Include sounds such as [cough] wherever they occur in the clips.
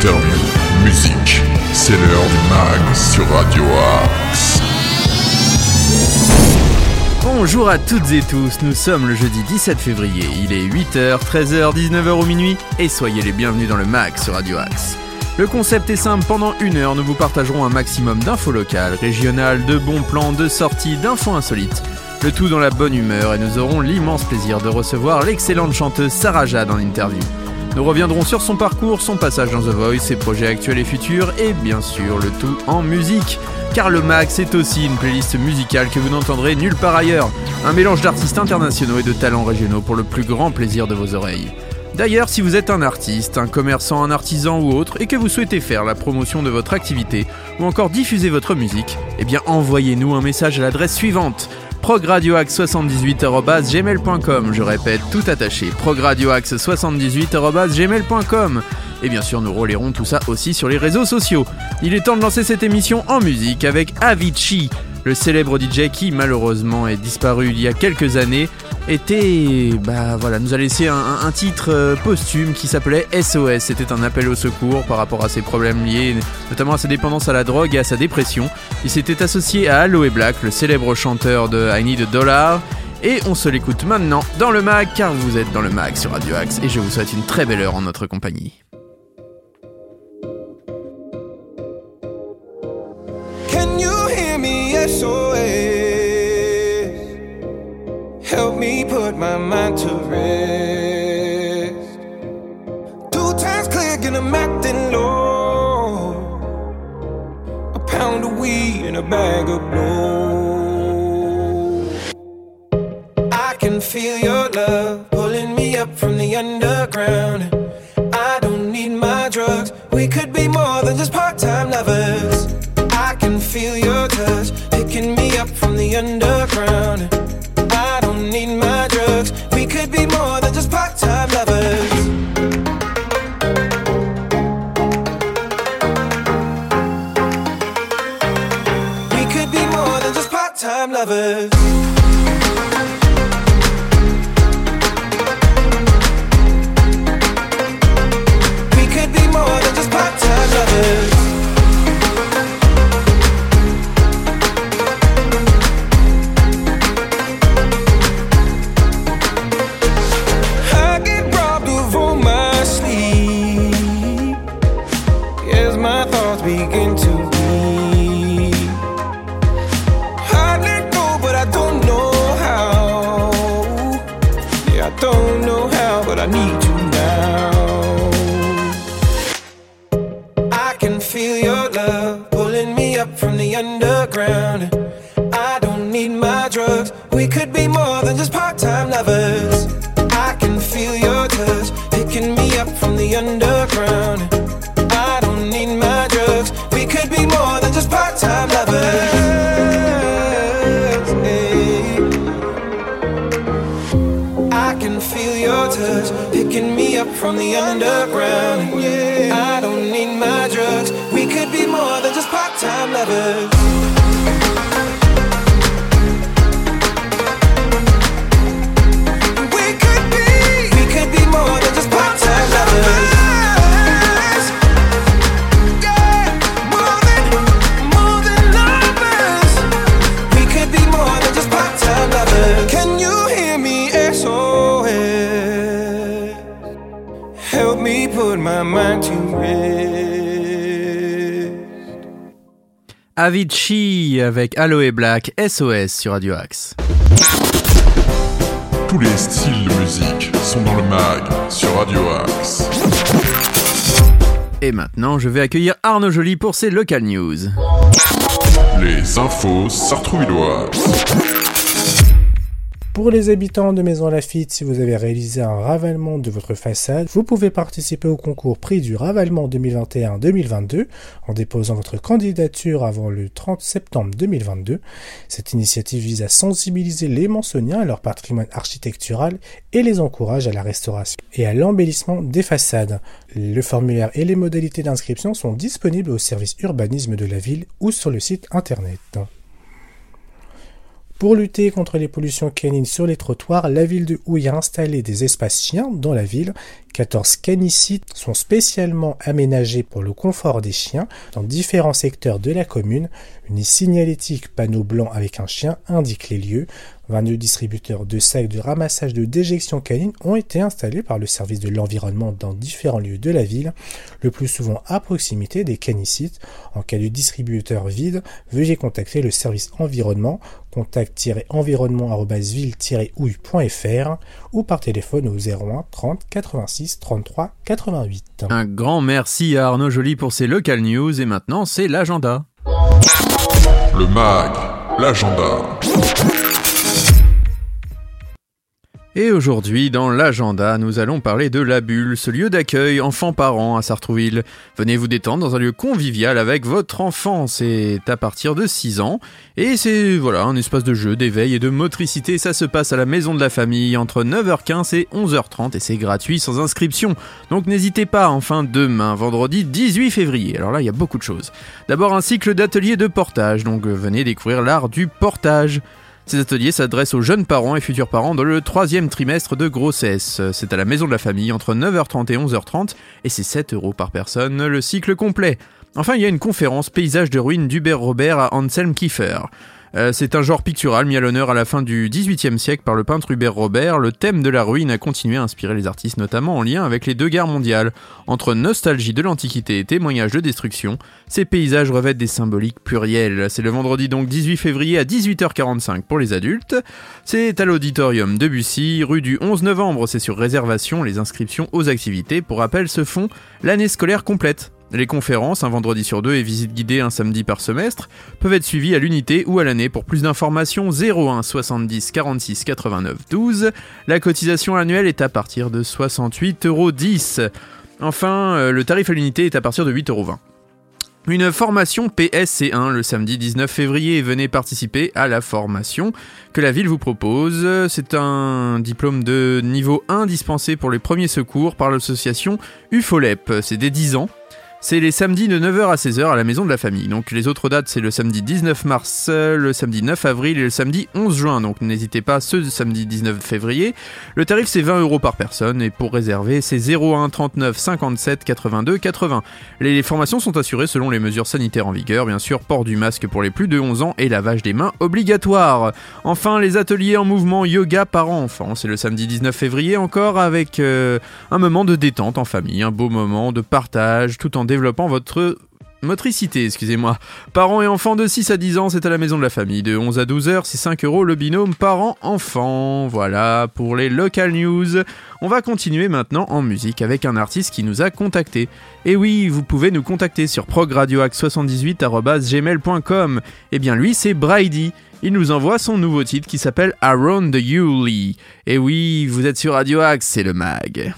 interviews, musique. C'est l'heure du mag sur Radio Axe. Bonjour à toutes et tous, nous sommes le jeudi 17 février, il est 8h, 13h, 19h au minuit et soyez les bienvenus dans le mag sur Radio Axe. Le concept est simple, pendant une heure nous vous partagerons un maximum d'infos locales, régionales, de bons plans, de sorties, d'infos insolites. Le tout dans la bonne humeur et nous aurons l'immense plaisir de recevoir l'excellente chanteuse Sarah Jade en interview. Nous reviendrons sur son parcours, son passage dans The Voice, ses projets actuels et futurs et bien sûr le tout en musique. Car le Max est aussi une playlist musicale que vous n'entendrez nulle part ailleurs. Un mélange d'artistes internationaux et de talents régionaux pour le plus grand plaisir de vos oreilles. D'ailleurs, si vous êtes un artiste, un commerçant, un artisan ou autre, et que vous souhaitez faire la promotion de votre activité, ou encore diffuser votre musique, eh bien envoyez-nous un message à l'adresse suivante progradioaxe78.gmail.com Je répète, tout attaché, progradioaxe78.gmail.com Et bien sûr, nous relayerons tout ça aussi sur les réseaux sociaux. Il est temps de lancer cette émission en musique avec Avicii, le célèbre DJ qui malheureusement est disparu il y a quelques années était, bah voilà, nous a laissé un, titre euh, posthume qui s'appelait SOS. C'était un appel au secours par rapport à ses problèmes liés notamment à sa dépendance à la drogue et à sa dépression. Il s'était associé à Aloe Black, le célèbre chanteur de I Need a Dollar. Et on se l'écoute maintenant dans le mag car vous êtes dans le mag sur Radio Axe et je vous souhaite une très belle heure en notre compagnie. My mind to rest. Two times click and I'm acting low. A pound of weed and a bag of blow. I can feel your love pulling me up from the underground. I don't need my drugs. We could be more Avicii avec Aloe Black SOS sur Radio Axe. Tous les styles de musique sont dans le mag sur Radio Axe. Et maintenant, je vais accueillir Arnaud Joly pour ses local news. Les infos sartrouvilloises. Pour les habitants de Maison Lafitte, si vous avez réalisé un ravalement de votre façade, vous pouvez participer au concours prix du ravalement 2021-2022 en déposant votre candidature avant le 30 septembre 2022. Cette initiative vise à sensibiliser les Mansoniens à leur patrimoine architectural et les encourage à la restauration et à l'embellissement des façades. Le formulaire et les modalités d'inscription sont disponibles au service urbanisme de la ville ou sur le site internet. Pour lutter contre les pollutions canines sur les trottoirs, la ville de Houille a installé des espaces chiens dans la ville, 14 canicites sont spécialement aménagés pour le confort des chiens dans différents secteurs de la commune. Une signalétique panneau blanc avec un chien indique les lieux. 22 distributeurs de sacs de ramassage de déjection canine ont été installés par le service de l'environnement dans différents lieux de la ville, le plus souvent à proximité des canicites. En cas de distributeur vide, veuillez contacter le service environnement contact-environnement-ville-ouille.fr ou par téléphone au 01 30 86 33 88. Un grand merci à Arnaud Joly pour ses local news et maintenant c'est l'agenda. Le MAG, l'agenda. Et aujourd'hui, dans l'agenda, nous allons parler de La Bulle, ce lieu d'accueil enfants-parents à Sartrouville. Venez vous détendre dans un lieu convivial avec votre enfant. C'est à partir de 6 ans. Et c'est, voilà, un espace de jeu, d'éveil et de motricité. Ça se passe à la maison de la famille entre 9h15 et 11h30 et c'est gratuit sans inscription. Donc n'hésitez pas, enfin demain, vendredi 18 février. Alors là, il y a beaucoup de choses. D'abord un cycle d'ateliers de portage. Donc venez découvrir l'art du portage. Ces ateliers s'adressent aux jeunes parents et futurs parents dans le troisième trimestre de grossesse. C'est à la maison de la famille entre 9h30 et 11h30 et c'est 7 euros par personne le cycle complet. Enfin, il y a une conférence Paysage de ruines d'Hubert Robert à Anselm Kiefer. Euh, c'est un genre pictural mis à l'honneur à la fin du XVIIIe siècle par le peintre Hubert Robert. Le thème de la ruine a continué à inspirer les artistes, notamment en lien avec les deux guerres mondiales. Entre nostalgie de l'Antiquité et témoignage de destruction, ces paysages revêtent des symboliques plurielles. C'est le vendredi donc 18 février à 18h45 pour les adultes. C'est à l'auditorium de Bussy, rue du 11 novembre. C'est sur réservation. Les inscriptions aux activités, pour rappel, se font l'année scolaire complète. Les conférences, un vendredi sur deux et visites guidées un samedi par semestre, peuvent être suivies à l'unité ou à l'année. Pour plus d'informations, 01 70 46 89 12. La cotisation annuelle est à partir de 68,10 euros. Enfin, euh, le tarif à l'unité est à partir de 8,20 euros. Une formation PSC1 le samedi 19 février. Venez participer à la formation que la ville vous propose. C'est un diplôme de niveau 1 dispensé pour les premiers secours par l'association UFOLEP. C'est des 10 ans. C'est les samedis de 9h à 16h à la maison de la famille. Donc les autres dates, c'est le samedi 19 mars, le samedi 9 avril et le samedi 11 juin. Donc n'hésitez pas ce samedi 19 février. Le tarif c'est 20 euros par personne et pour réserver c'est 01 39 57 82 80. Les formations sont assurées selon les mesures sanitaires en vigueur. Bien sûr, port du masque pour les plus de 11 ans et lavage des mains obligatoire. Enfin, les ateliers en mouvement yoga parents-enfants. C'est le samedi 19 février encore avec euh, un moment de détente en famille, un beau moment de partage tout en développant votre motricité, excusez-moi. Parents et enfants de 6 à 10 ans, c'est à la maison de la famille. De 11 à 12 heures, c'est 5 euros le binôme parents-enfants. Voilà pour les local news. On va continuer maintenant en musique avec un artiste qui nous a contacté. Et oui, vous pouvez nous contacter sur progradioax78.gmail.com. Et bien lui, c'est Brady. Il nous envoie son nouveau titre qui s'appelle Around the Yuli. Et oui, vous êtes sur Radio Axe, c'est le mag.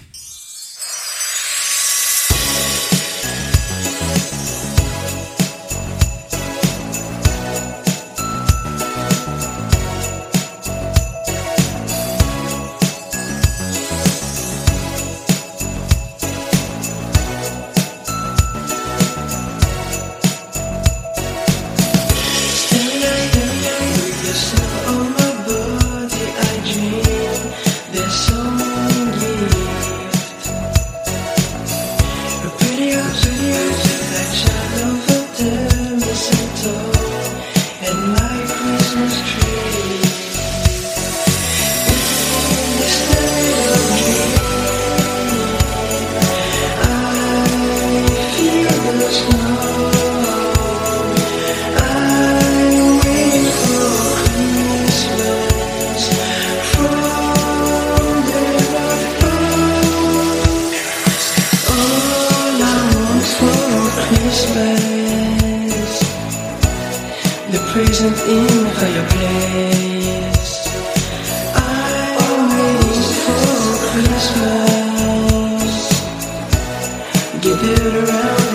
present in higher place. I'm waiting for Christmas. Give it around.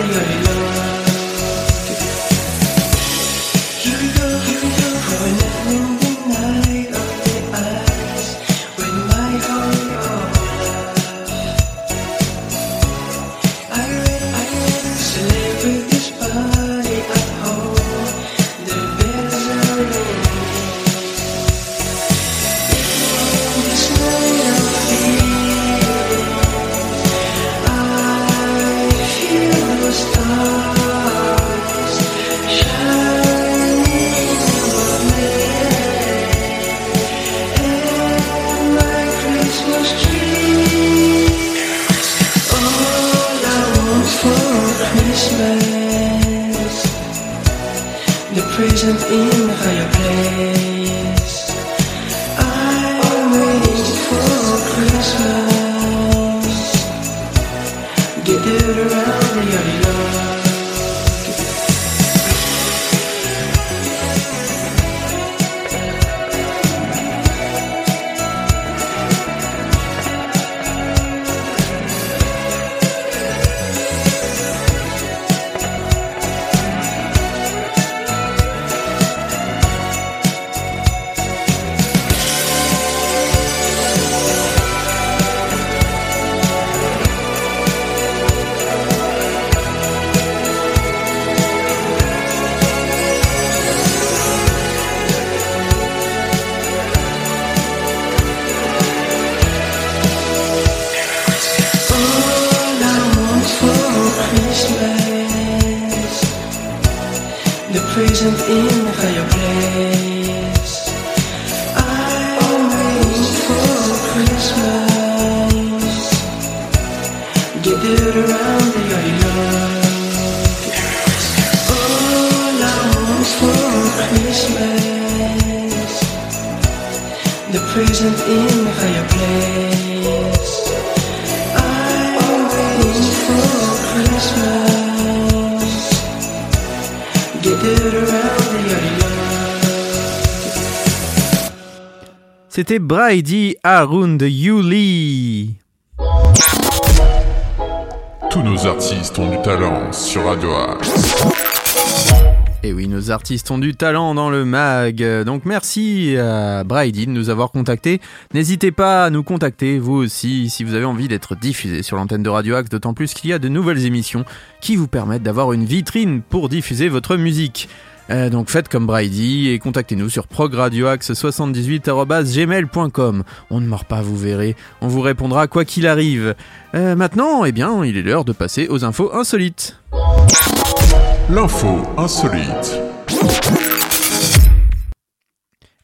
Present in the fireplace. I'm waiting for Christmas. Gathered around the yard. All I want for Christmas. The present in C'était Brady Haroun de Yuli. Tous nos artistes ont du talent sur Radio Axe. Et oui, nos artistes ont du talent dans le mag. Donc merci à Brady de nous avoir contactés. N'hésitez pas à nous contacter, vous aussi, si vous avez envie d'être diffusé sur l'antenne de Radio Axe, d'autant plus qu'il y a de nouvelles émissions qui vous permettent d'avoir une vitrine pour diffuser votre musique. Euh, donc faites comme Brady et contactez-nous sur progradioaxe78.gmail.com. On ne mord pas, vous verrez. On vous répondra quoi qu'il arrive. Euh, maintenant, eh bien, il est l'heure de passer aux infos insolites. L'info insolite.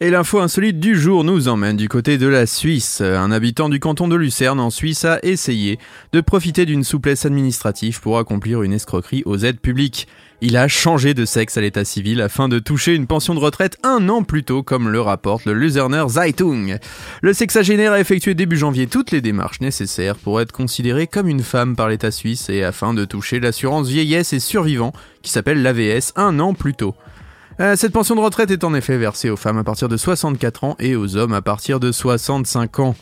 Et l'info insolite du jour nous emmène du côté de la Suisse. Un habitant du canton de Lucerne en Suisse a essayé de profiter d'une souplesse administrative pour accomplir une escroquerie aux aides publiques. Il a changé de sexe à l'état civil afin de toucher une pension de retraite un an plus tôt, comme le rapporte le Luzerner Zeitung. Le sexagénaire a effectué début janvier toutes les démarches nécessaires pour être considéré comme une femme par l'état suisse et afin de toucher l'assurance vieillesse et survivant qui s'appelle l'AVS un an plus tôt. Euh, cette pension de retraite est en effet versée aux femmes à partir de 64 ans et aux hommes à partir de 65 ans.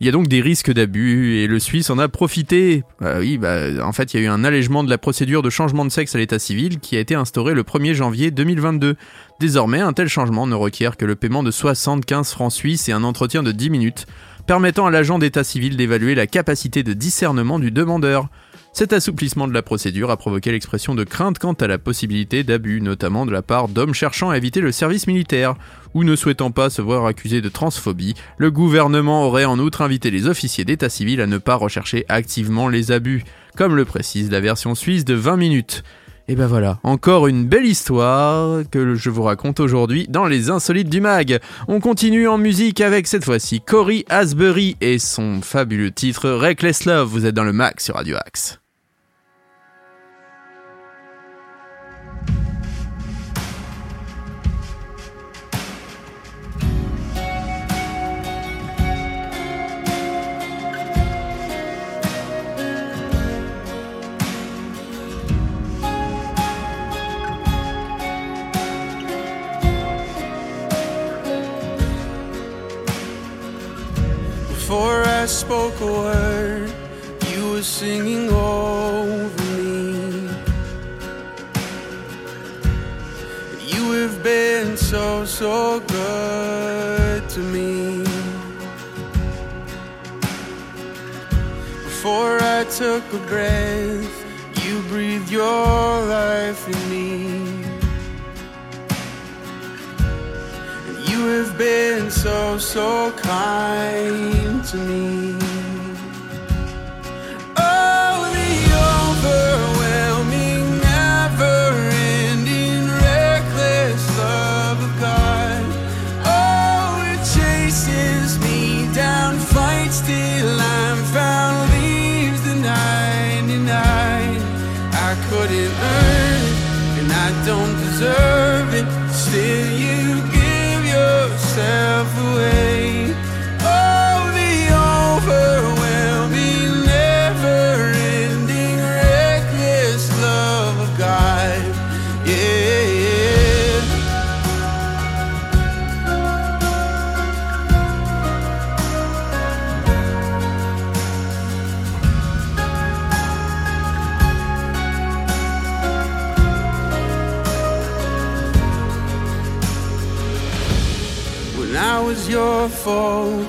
Il y a donc des risques d'abus et le Suisse en a profité. Bah oui, bah, en fait, il y a eu un allègement de la procédure de changement de sexe à l'état civil qui a été instauré le 1er janvier 2022. Désormais, un tel changement ne requiert que le paiement de 75 francs suisses et un entretien de 10 minutes, permettant à l'agent d'état civil d'évaluer la capacité de discernement du demandeur. Cet assouplissement de la procédure a provoqué l'expression de crainte quant à la possibilité d'abus, notamment de la part d'hommes cherchant à éviter le service militaire, ou ne souhaitant pas se voir accusés de transphobie. Le gouvernement aurait en outre invité les officiers d'état civil à ne pas rechercher activement les abus, comme le précise la version suisse de 20 minutes. Et ben voilà, encore une belle histoire que je vous raconte aujourd'hui dans les insolites du mag. On continue en musique avec cette fois-ci Cory Asbury et son fabuleux titre Reckless Love. Vous êtes dans le mag sur Radio Axe. Before I spoke a word, you were singing over me. You have been so, so good to me. Before I took a breath, you breathed your life in me. You have been so, so kind to me. fall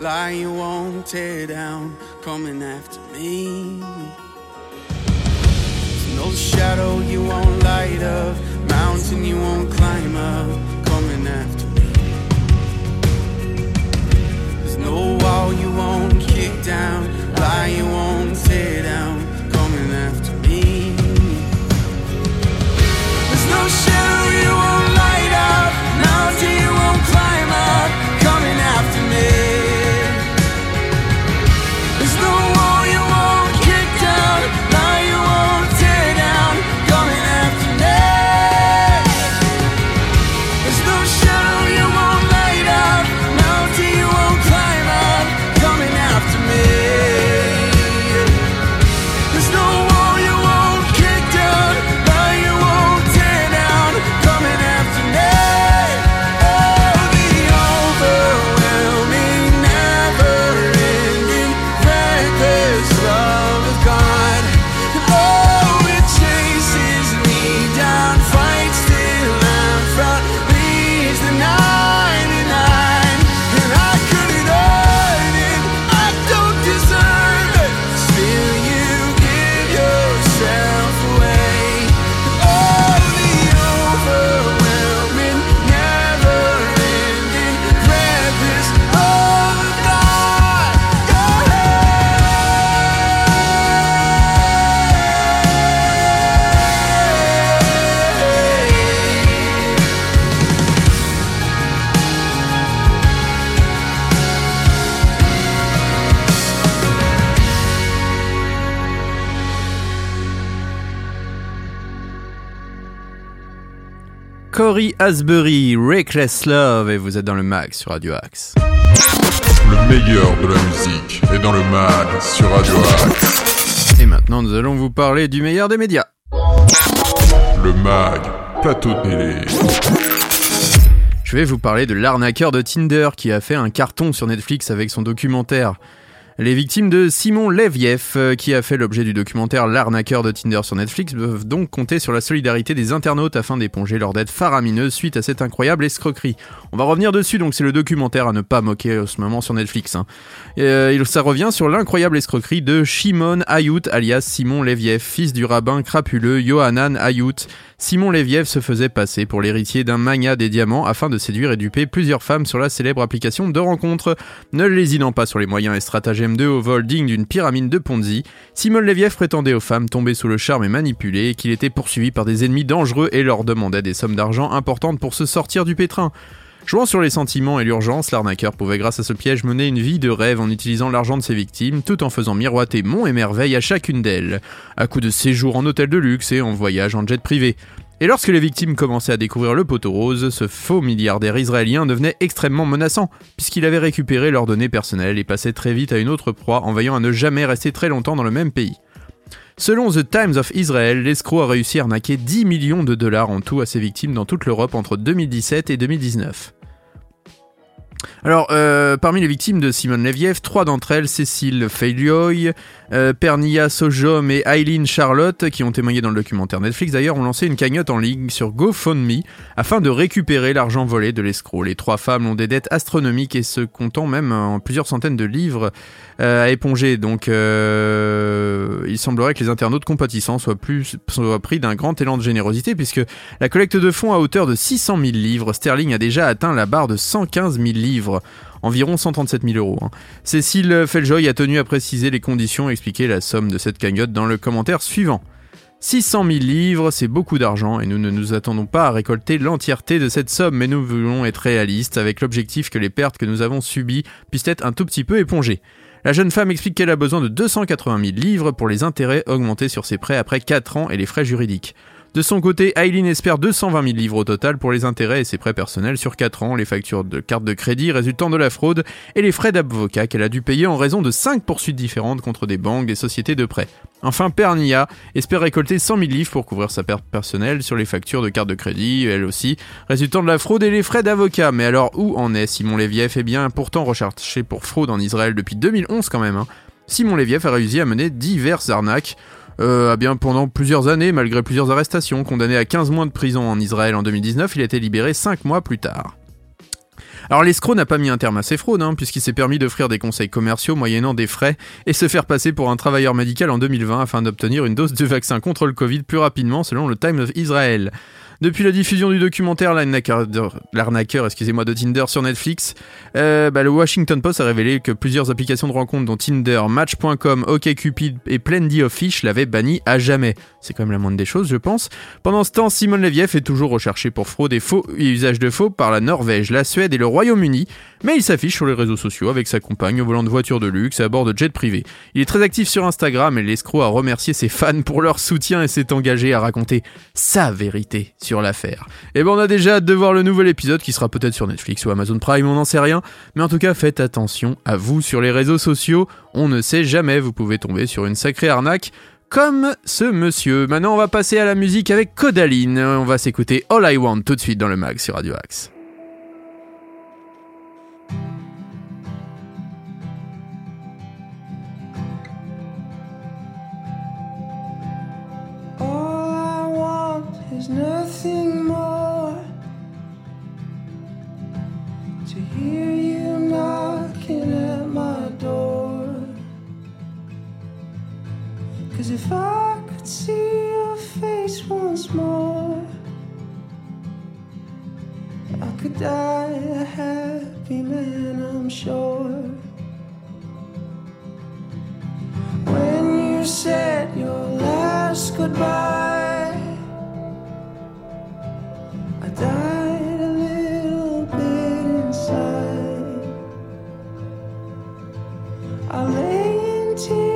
lie you won't tear down, coming after me. There's no shadow you won't light up, mountain you won't climb up, coming after me. There's no wall you won't kick down, lie you won't Corey Asbury, Reckless Love, et vous êtes dans le mag sur Radio Axe. Le meilleur de la musique est dans le mag sur Radio Axe. Et maintenant, nous allons vous parler du meilleur des médias. Le mag, plateau télé. Je vais vous parler de l'arnaqueur de Tinder qui a fait un carton sur Netflix avec son documentaire. Les victimes de Simon Leviev, euh, qui a fait l'objet du documentaire L'arnaqueur de Tinder sur Netflix, peuvent donc compter sur la solidarité des internautes afin d'éponger leur dette faramineuse suite à cette incroyable escroquerie. On va revenir dessus, donc c'est le documentaire à ne pas moquer en ce moment sur Netflix. hein. Et, euh, il- ça revient sur l'incroyable escroquerie de Shimon Ayout, alias Simon Leviev, fils du rabbin crapuleux Yohanan Ayout. Simon Leviev se faisait passer pour l'héritier d'un magnat des diamants afin de séduire et duper plusieurs femmes sur la célèbre application de rencontre. Ne lésinant pas sur les moyens et stratagèmes haut vol d'une pyramide de Ponzi, Simon Leviev prétendait aux femmes tombées sous le charme et manipulées qu'il était poursuivi par des ennemis dangereux et leur demandait des sommes d'argent importantes pour se sortir du pétrin. Jouant sur les sentiments et l'urgence, l'arnaqueur pouvait grâce à ce piège mener une vie de rêve en utilisant l'argent de ses victimes, tout en faisant miroiter monts et merveilles à chacune d'elles, à coup de séjours en hôtel de luxe et en voyage en jet privé. Et lorsque les victimes commençaient à découvrir le poteau rose, ce faux milliardaire israélien devenait extrêmement menaçant, puisqu'il avait récupéré leurs données personnelles et passait très vite à une autre proie en veillant à ne jamais rester très longtemps dans le même pays. Selon The Times of Israel, l'escroc a réussi à arnaquer 10 millions de dollars en tout à ses victimes dans toute l'Europe entre 2017 et 2019. Alors, euh, parmi les victimes de Simone Leviev, trois d'entre elles, Cécile Feilioy, euh, Pernia Sojom et Eileen Charlotte, qui ont témoigné dans le documentaire Netflix d'ailleurs, ont lancé une cagnotte en ligne sur GoFundMe afin de récupérer l'argent volé de l'escroc. Les trois femmes ont des dettes astronomiques et se comptant même en plusieurs centaines de livres euh, à éponger. Donc, euh, il semblerait que les internautes compatissants soient, plus, soient pris d'un grand élan de générosité puisque la collecte de fonds à hauteur de 600 000 livres sterling a déjà atteint la barre de 115 000 livres, environ 137 000 euros. hein. Cécile Feljoy a tenu à préciser les conditions et expliquer la somme de cette cagnotte dans le commentaire suivant. 600 000 livres, c'est beaucoup d'argent et nous ne nous attendons pas à récolter l'entièreté de cette somme, mais nous voulons être réalistes avec l'objectif que les pertes que nous avons subies puissent être un tout petit peu épongées. La jeune femme explique qu'elle a besoin de 280 000 livres pour les intérêts augmentés sur ses prêts après 4 ans et les frais juridiques. De son côté, Eileen espère 220 000 livres au total pour les intérêts et ses prêts personnels sur 4 ans, les factures de carte de crédit résultant de la fraude et les frais d'avocat qu'elle a dû payer en raison de 5 poursuites différentes contre des banques et sociétés de prêts. Enfin, Pernia espère récolter 100 000 livres pour couvrir sa perte personnelle sur les factures de carte de crédit, elle aussi, résultant de la fraude et les frais d'avocat. Mais alors, où en est Simon Leviev Eh bien, pourtant recherché pour fraude en Israël depuis 2011 quand même. hein. Simon Leviev a réussi à mener diverses arnaques Euh, ah bien pendant plusieurs années, malgré plusieurs arrestations, condamné à 15 mois de prison en Israël en 2019, il a été libéré 5 mois plus tard. Alors l'escroc n'a pas mis un terme à ses fraudes, hein, puisqu'il s'est permis d'offrir des conseils commerciaux moyennant des frais et se faire passer pour un travailleur médical en 2020 afin d'obtenir une dose de vaccin contre le Covid plus rapidement selon le Times of Israel. Depuis la diffusion du documentaire L'arnaqueur de Tinder sur Netflix, euh, bah, le Washington Post a révélé que plusieurs applications de rencontres dont Tinder, Match.com, OkCupid et Plenty of Fish l'avaient banni à jamais. C'est quand même la moindre des choses, je pense. Pendant ce temps, Simon Leviev est toujours recherché pour fraude et usage de faux par la Norvège, la Suède et le Royaume-Uni, mais il s'affiche sur les réseaux sociaux avec sa compagne au volant de voitures de luxe à bord de jet privé. Il est très actif sur Instagram et l'escroc a remercié ses fans pour leur soutien et s'est engagé à raconter sa vérité sur l'affaire. Et ben on a déjà hâte de voir le nouvel épisode qui sera peut-être sur Netflix ou Amazon Prime, on n'en sait rien, mais en tout cas faites attention à vous sur les réseaux sociaux, on ne sait jamais, vous pouvez tomber sur une sacrée arnaque comme ce monsieur. Maintenant, on va passer à la musique avec Codaline. On va s'écouter All I Want tout de suite dans le mag sur Radio Axe. Cause if I could see your face once more, I could die a happy man, I'm sure. When you said your last goodbye, I died a little bit inside. I lay in tears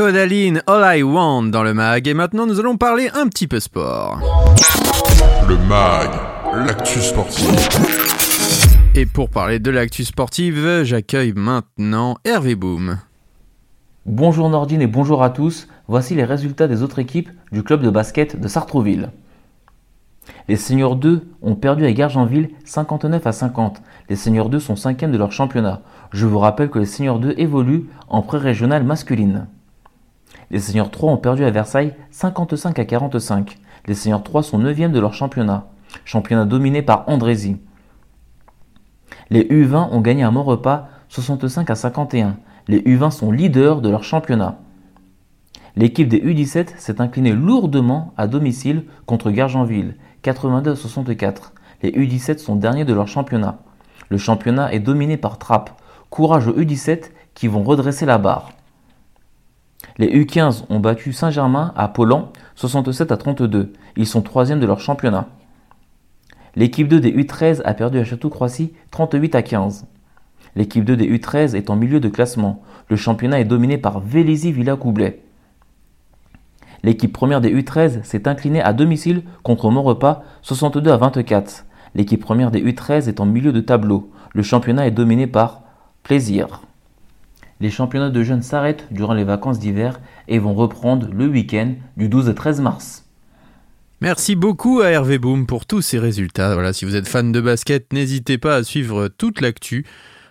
Codaline, All I Want dans le mag. Et maintenant, nous allons parler un petit peu sport. Le MAG, l'actu sportive. Et pour parler de l'actu sportive, j'accueille maintenant Hervé Boom. Bonjour Nordine et bonjour à tous. Voici les résultats des autres équipes du club de basket de Sartrouville. Les Seniors 2 ont perdu à Gargenville 59 à 50. Les Seniors 2 sont 5 de leur championnat. Je vous rappelle que les Seniors 2 évoluent en pré-régionale masculine. Les Seniors 3 ont perdu à Versailles 55 à 45. Les Seniors 3 sont 9 de leur championnat. Championnat dominé par Andrézy. Les U20 ont gagné un bon repas 65 à 51. Les U20 sont leaders de leur championnat. L'équipe des U17 s'est inclinée lourdement à domicile contre Gargenville, 82 à 64. Les U17 sont derniers de leur championnat. Le championnat est dominé par Trappes. Courage aux U17 qui vont redresser la barre. Les U15 ont battu Saint-Germain à Poland, 67 à 32. Ils sont troisièmes de leur championnat. L'équipe 2 des U13 a perdu à Château-Croissy 38 à 15. L'équipe 2 des U13 est en milieu de classement. Le championnat est dominé par Vélizy-Villacoublay. L'équipe première des U13 s'est inclinée à domicile contre Montrepas 62 à 24. L'équipe première des U13 est en milieu de tableau. Le championnat est dominé par Plaisir. Les championnats de jeunes s'arrêtent durant les vacances d'hiver et vont reprendre le week-end du 12 au 13 mars. Merci beaucoup à Hervé Boom pour tous ces résultats. Voilà, si vous êtes fan de basket, n'hésitez pas à suivre toute l'actu.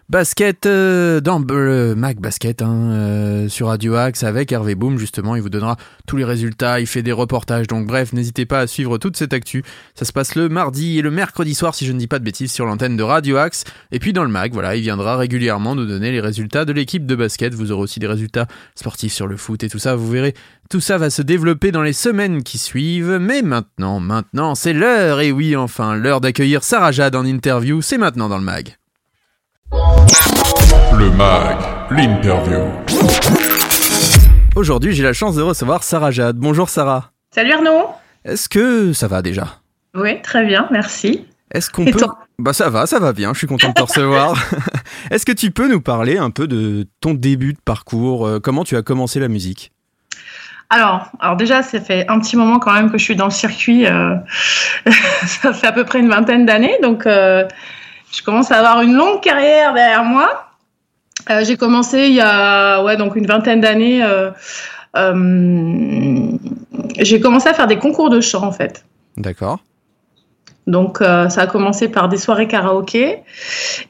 Basket euh, dans le Mac Basket hein, euh, sur Radio Axe avec Hervé Boom justement, il vous donnera tous les résultats, il fait des reportages. Donc bref, n'hésitez pas à suivre toute cette actu. Ça se passe le mardi et le mercredi soir si je ne dis pas de bêtises sur l'antenne de Radio Axe et puis dans le Mac, voilà, il viendra régulièrement nous donner les résultats de l'équipe de basket. Vous aurez aussi des résultats sportifs sur le foot et tout ça, vous verrez. Tout ça va se développer dans les semaines qui suivent, mais maintenant, maintenant, c'est l'heure, et oui, enfin, l'heure d'accueillir Sarah Jade en interview, c'est maintenant dans le mag. Le MAG, l'interview. Aujourd'hui, j'ai la chance de recevoir Sarah Jade. Bonjour Sarah. Salut Arnaud Est-ce que ça va déjà? Oui, très bien, merci. Est-ce qu'on peut... toi? Bah ça va, ça va bien, je suis content de te [laughs] recevoir. [laughs] Est-ce que tu peux nous parler un peu de ton début de parcours? Euh, Comment tu as commencé la musique? Alors, alors déjà, ça fait un petit moment quand même que je suis dans le circuit. euh, [laughs] ça fait à peu près une vingtaine d'années, donc euh, je commence à avoir une longue carrière derrière moi. Euh, J'ai commencé il y a ouais, donc une vingtaine d'années. euh, euh, J'ai commencé à faire des concours de chant en fait. D'accord. Donc ça a commencé par des soirées karaoké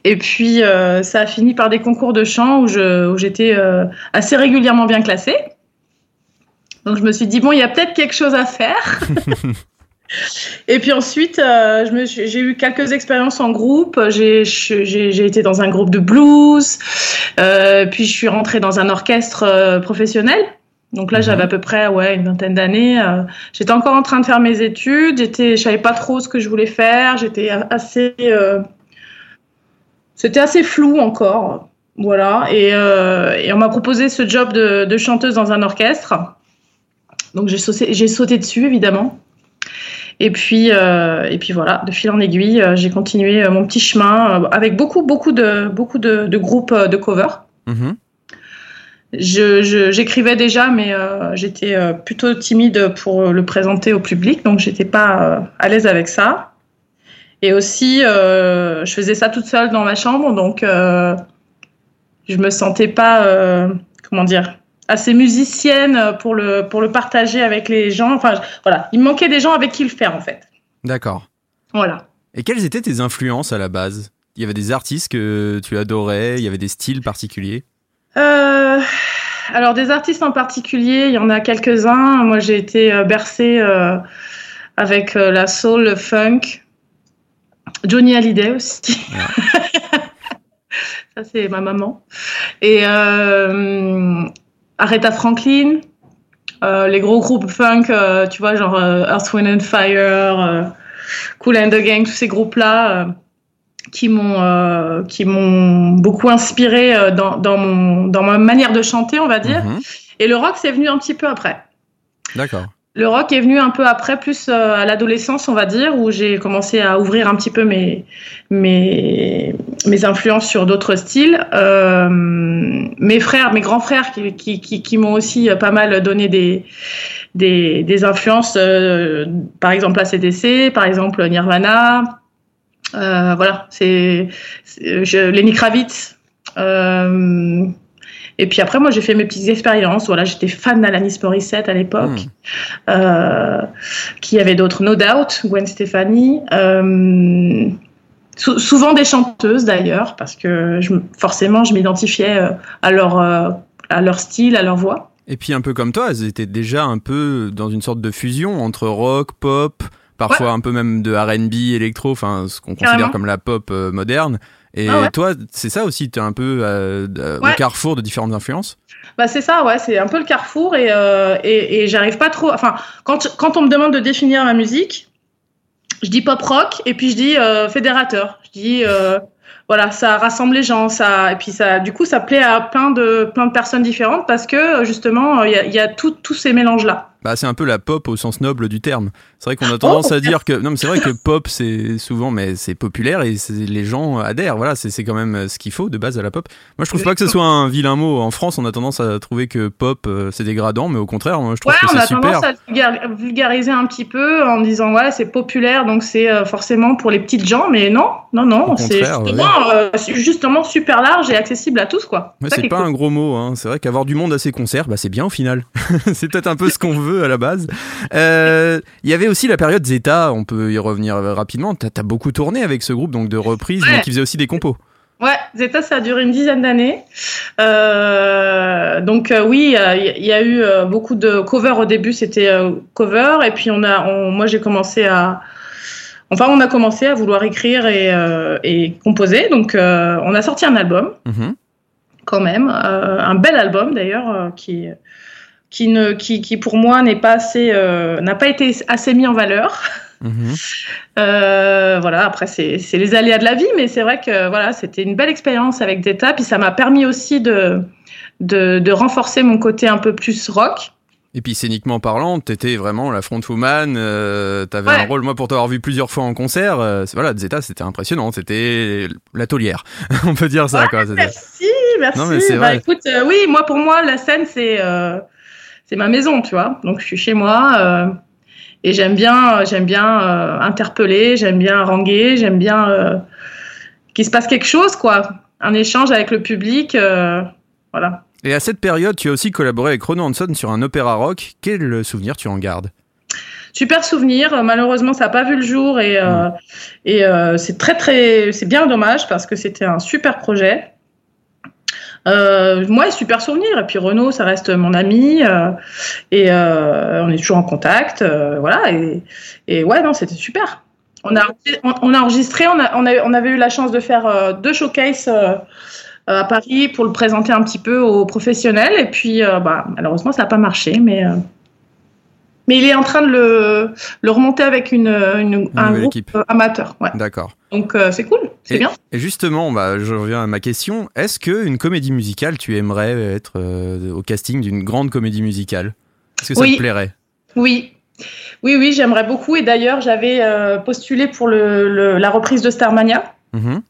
et puis ça a fini par des concours de chant où je où j'étais assez régulièrement bien classée. Donc je me suis dit bon il y a peut-être quelque chose à faire. [laughs] et puis ensuite euh, j'ai eu quelques expériences en groupe. J'ai été dans un groupe de blues. Euh, puis je suis rentrée dans un orchestre euh, professionnel. Donc là, Mhm. j'avais à peu près ouais, une vingtaine d'années. J'étais encore en train de faire mes études. Je savais pas trop ce que je voulais faire. J'étais assez, c'était assez flou encore, voilà. Et, et on m'a proposé ce job de, de chanteuse dans un orchestre. Donc j'ai sauté, j'ai sauté dessus évidemment. Et puis, euh, et puis voilà, de fil en aiguille, euh, j'ai continué euh, mon petit chemin avec beaucoup, beaucoup de, beaucoup de, de groupes de cover. Mhm. J'écrivais déjà, mais euh, j'étais plutôt timide pour le présenter au public, donc j'étais pas à l'aise avec ça. Et aussi, euh, je faisais ça toute seule dans ma chambre, donc je me sentais pas, comment dire, assez musicienne pour le pour le partager avec les gens. Enfin, voilà, il me manquait des gens avec qui le faire en fait. D'accord. Voilà. Et quelles étaient tes influences à la base? Il y avait des artistes que tu adorais, il y avait des styles particuliers? Euh, alors des artistes en particulier, il y en a quelques-uns. Moi, j'ai été euh, bercée euh, avec euh, la soul, le funk, Johnny Hallyday aussi. ça [laughs] Ça, c'est ma maman. Et euh, Aretha Franklin, euh, les gros groupes funk, euh, tu vois, genre euh, Earth, Wind and Fire, Cool and the Gang, tous ces groupes-là qui m'ont qui m'ont beaucoup inspiré dans, dans, mon, dans ma manière de chanter, on va dire. Mhm. Et le rock, c'est venu un petit peu après. D'accord. Le rock est venu un peu après, plus euh, à l'adolescence, on va dire, où j'ai commencé à ouvrir un petit peu mes, mes, influences sur d'autres styles. Euh, mes frères, mes grands frères qui, m'ont aussi pas mal donné des, influences, euh, par exemple ACDC, par exemple Nirvana. Voilà, c'est Lenny Kravitz. Et puis après, moi, j'ai fait mes petites expériences. Voilà, j'étais fan d'Alanis Morissette à l'époque. Hmm. Euh, qui y avait d'autres, No Doubt, Gwen Stefani. Euh, sou- souvent des chanteuses d'ailleurs, parce que je, forcément, je m'identifiais euh, à leur, à leur style, à leur voix. Et puis un peu comme toi, elles étaient déjà un peu dans une sorte de fusion entre rock, pop, parfois un peu même de R&B, électro, enfin ce qu'on considère comme la pop moderne. Et Ah ouais. toi, c'est ça aussi, t'es un peu euh, au carrefour de différentes influences? Bah c'est ça, ouais, c'est un peu le carrefour et, euh, et, et j'arrive pas trop. Enfin, quand, quand on me demande de définir ma musique, je dis pop rock et puis je dis euh, fédérateur. Je dis euh, voilà, ça rassemble les gens, ça et puis ça, du coup, ça plaît à plein de plein de personnes différentes parce que justement, il y a, y a tous ces mélanges là. Bah, c'est un peu la pop au sens noble du terme. C'est vrai qu'on a tendance à dire que non, mais c'est vrai que pop c'est souvent, mais c'est populaire et les gens adhèrent. Voilà, c'est c'est quand même euh, ce qu'il faut de base à la pop. Moi, je trouve pas que ce soit un vilain mot. En France, on a tendance à trouver que pop euh, c'est dégradant, mais au contraire, moi, je trouve Ouais, que on a c'est super. tendance à le vulgar- vulgariser un petit peu en disant ouais, c'est populaire, donc c'est euh, forcément pour les petites gens, mais non, non, non, c'est justement, euh, super large et accessible à tous quoi. C'est est pas cool. un gros mot, hein. c'est vrai qu'avoir du monde à ses concerts, bah, c'est bien au final. [laughs] c'est peut-être un peu ce qu'on veut à la base. Euh, Il y avait aussi la période Zeta, on peut y revenir euh, rapidement. T'as as beaucoup tourné avec ce groupe donc de reprises, Ouais. mais qui faisait aussi des compos. Ouais, Zeta, ça a duré une dizaine d'années. Euh, donc euh, oui, euh, il y, a eu euh, beaucoup de covers au début, c'était euh, cover, et puis on a, on- moi j'ai commencé à, enfin on a commencé à vouloir écrire et, euh, et composer. Donc euh, on a sorti un album Mhm. quand même, euh, un bel album d'ailleurs euh, qui qui ne qui, qui pour moi n'est pas assez euh, n'a pas été assez mis en valeur. Mhm. Euh, voilà, après c'est c'est les aléas de la vie, mais c'est vrai que voilà, c'était une belle expérience avec Zeta, puis ça m'a permis aussi de, de de renforcer mon côté un peu plus rock. Et puis scéniquement parlant, t'étais vraiment la frontwoman, euh, t'avais Ouais. un rôle, moi pour t'avoir vu plusieurs fois en concert, euh, voilà, Zeta c'était impressionnant, c'était la taulière, [laughs] on peut dire ça Ouais, quoi. Merci, merci. Non, mais c'est Bah, vrai. écoute, oui, moi pour moi la scène c'est c'est ma maison, tu vois. Donc je suis chez moi euh, et j'aime bien j'aime bien euh, interpeller, j'aime bien haranguer, j'aime bien euh, qu'il se passe quelque chose quoi, un échange avec le public, euh, voilà. Et à cette période, tu as aussi collaboré avec Renaud Hanson sur un opéra rock. Quel souvenir tu en gardes? Super souvenir. Euh, Malheureusement, ça n'a pas vu le jour et, euh, et euh, c'est très très, c'est bien dommage parce que c'était un super projet. Euh, moi, super souvenir. Et puis Renaud, ça reste mon ami euh, et euh, on est toujours en contact. euh, voilà. Et, et ouais, non, c'était super. On a, on, a enregistré, on, a, on, on avait eu la chance de faire euh, deux showcases euh, à Paris pour le présenter un petit peu aux professionnels. Et puis, bah, malheureusement, ça n'a pas marché, mais. Mais il est en train de le, le remonter avec une, une- un groupe équipe. amateur. Ouais. D'accord. Donc euh, c'est cool, c'est bien. et justement, bah, je reviens à ma question. Est-ce que une comédie musicale, tu aimerais être euh, au casting d'une grande comédie musicale? Est-ce que ça Oui. te plairait? Oui, oui, oui, j'aimerais beaucoup. Et d'ailleurs, j'avais euh, postulé pour le, le- la reprise de Starmania. Mhm.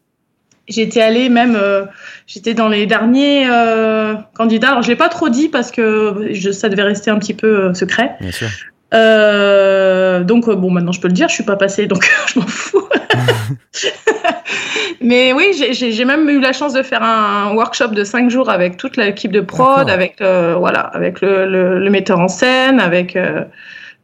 J'étais allée même, euh, j'étais dans les derniers euh, candidats. Alors je l'ai pas trop dit parce que je, ça devait rester un petit peu euh, secret. Bien sûr. Euh, donc bon, maintenant je peux le dire, je suis pas passée, donc [laughs] je m'en fous. [laughs] Mais oui, j'ai- même eu la chance de faire un workshop de cinq jours avec toute l'équipe de prod, avec euh, voilà, avec le, le- le metteur en scène, avec euh,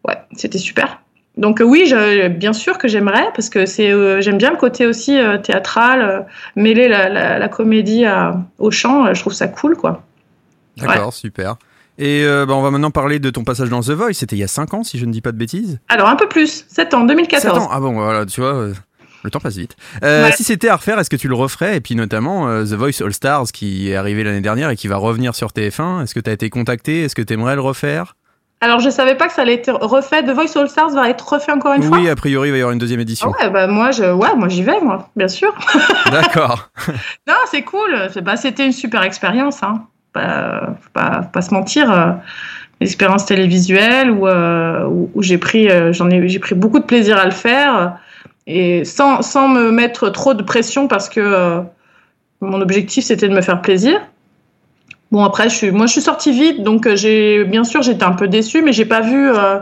ouais, c'était super. Donc oui, je, bien sûr que j'aimerais parce que c'est euh, j'aime bien le côté aussi euh, théâtral, euh, mêler la, la, la comédie à, au chant, euh, je trouve ça cool quoi. D'accord, super. Et bah, on va maintenant parler de ton passage dans The Voice. C'était il y a 5 ans, si je ne dis pas de bêtises. Alors un peu plus, 7 ans, 2014. 7 ans Ah bon, voilà, tu vois. Le temps passe vite. Ouais. Si c'était à refaire, est-ce que tu le referais? Et puis notamment The Voice All Stars qui est arrivé l'année dernière et qui va revenir sur TF1. Est-ce que tu as été contacté? Est-ce que tu aimerais le refaire? Alors, je savais pas que ça allait être refait. The Voice All Stars va être refait encore une fois. Oui, a priori, il va y avoir une deuxième édition. Ah ouais, bah moi, je, ouais, moi j'y vais, moi, bien sûr. [laughs] D'accord. [laughs] Non, c'est cool. C'est- Bah, c'était une super expérience. Hein. Pas, faut pas, faut pas se mentir. euh, une expérience télévisuelle où, euh, où, où j'ai pris, euh, j'en ai, j'ai pris beaucoup de plaisir à le faire et sans, sans me mettre trop de pression parce que euh, mon objectif c'était de me faire plaisir. Bon après, je suis, moi je suis sortie vite, donc euh, j'ai, bien sûr, j'étais un peu déçue, mais j'ai pas vu. euh,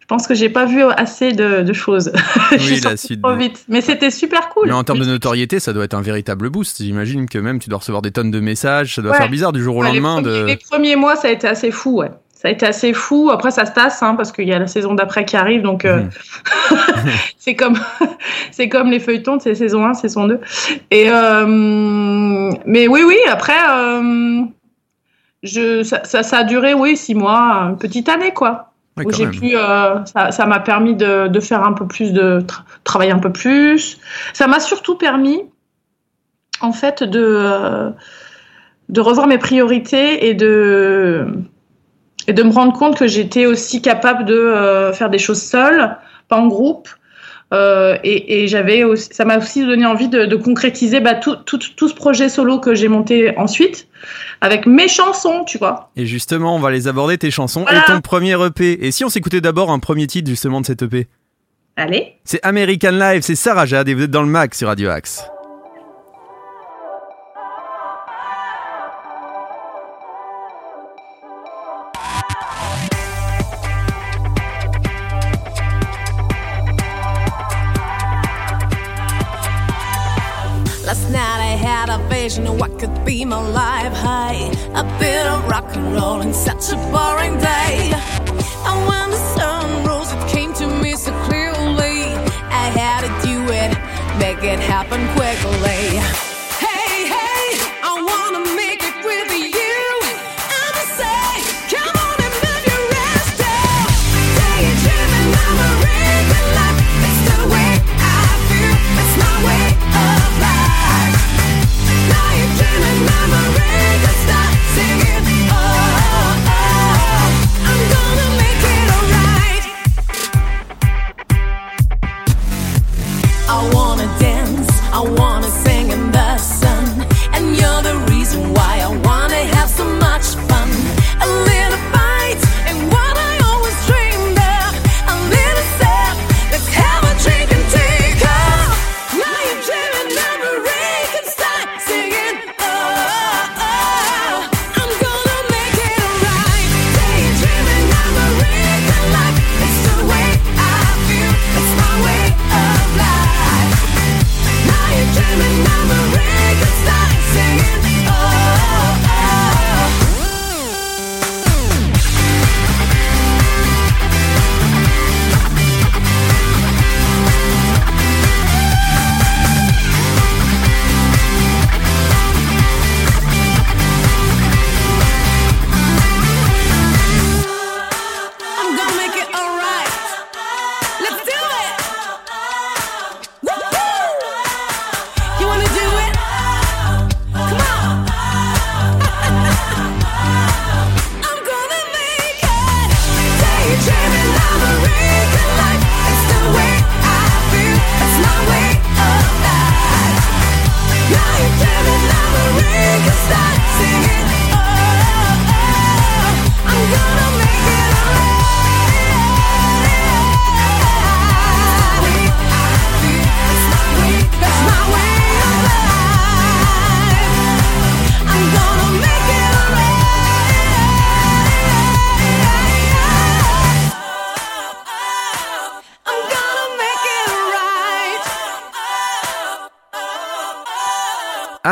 je pense que j'ai pas vu assez de, de choses. [laughs] je suis Oui, la sortie suite. trop de- vite, mais c'était super cool. Mais en termes de notoriété, ça doit être un véritable boost. J'imagine que même tu dois recevoir des tonnes de messages. Ça doit Ouais. faire bizarre du jour au Ouais, lendemain les, premiers, de. les premiers mois, ça a été assez fou, ouais. Ça a été assez fou. Après, ça se tasse, hein, parce qu'il y a la saison d'après qui arrive, donc euh, Mhm. [laughs] [laughs] c'est comme c'est comme les feuilletons, c'est saison 1, saison 2. Et euh, mais oui, oui. Après, euh, je ça, ça, ça a duré, oui, six mois, une petite année, quoi. Ouais, où j'ai pu, euh, ça ça m'a permis de, de faire un peu plus de tra- travailler un peu plus. Ça m'a surtout permis, en fait, de euh, de revoir mes priorités et de et de me rendre compte que j'étais aussi capable de euh, faire des choses seule, pas en groupe. Euh, et et j'avais aussi, ça m'a aussi donné envie de, de concrétiser bah, tout, tout, tout ce projet solo que j'ai monté ensuite avec mes chansons, tu vois. Et justement, on va les aborder, tes chansons Voilà. et ton premier EP. Et si on s'écoutait d'abord un premier titre justement de cet EP Allez. C'est American Life, c'est Sarah Jade et vous êtes dans le Mac sur Radio Axe. Vision of what could be my life high. A bit of rock and roll in such a boring day. And when the sun rose, it came to me so clearly. I had to do it, make it happen quickly.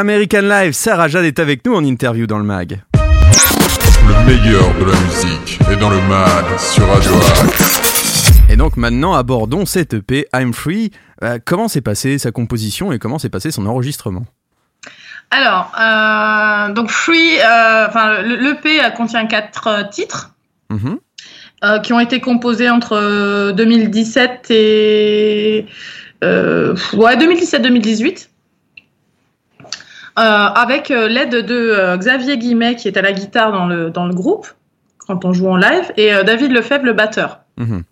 American Life, Sarah Jade est avec nous en interview dans le Mag. Le meilleur de la musique est dans le mag sur Radio Axe. Et donc maintenant, abordons cette EP I'm Free. Euh, comment s'est passée sa composition et comment s'est passé son enregistrement? Alors, euh, donc Free, euh, enfin le- l'EP euh, contient quatre euh, titres Mhm. euh, qui ont été composés entre euh, 2017 et euh, ouais, 2017-2018. Euh, avec euh, l'aide de euh, Xavier Guimet qui est à la guitare dans le, dans le groupe quand on joue en live et David Lefebvre le batteur. Mhm.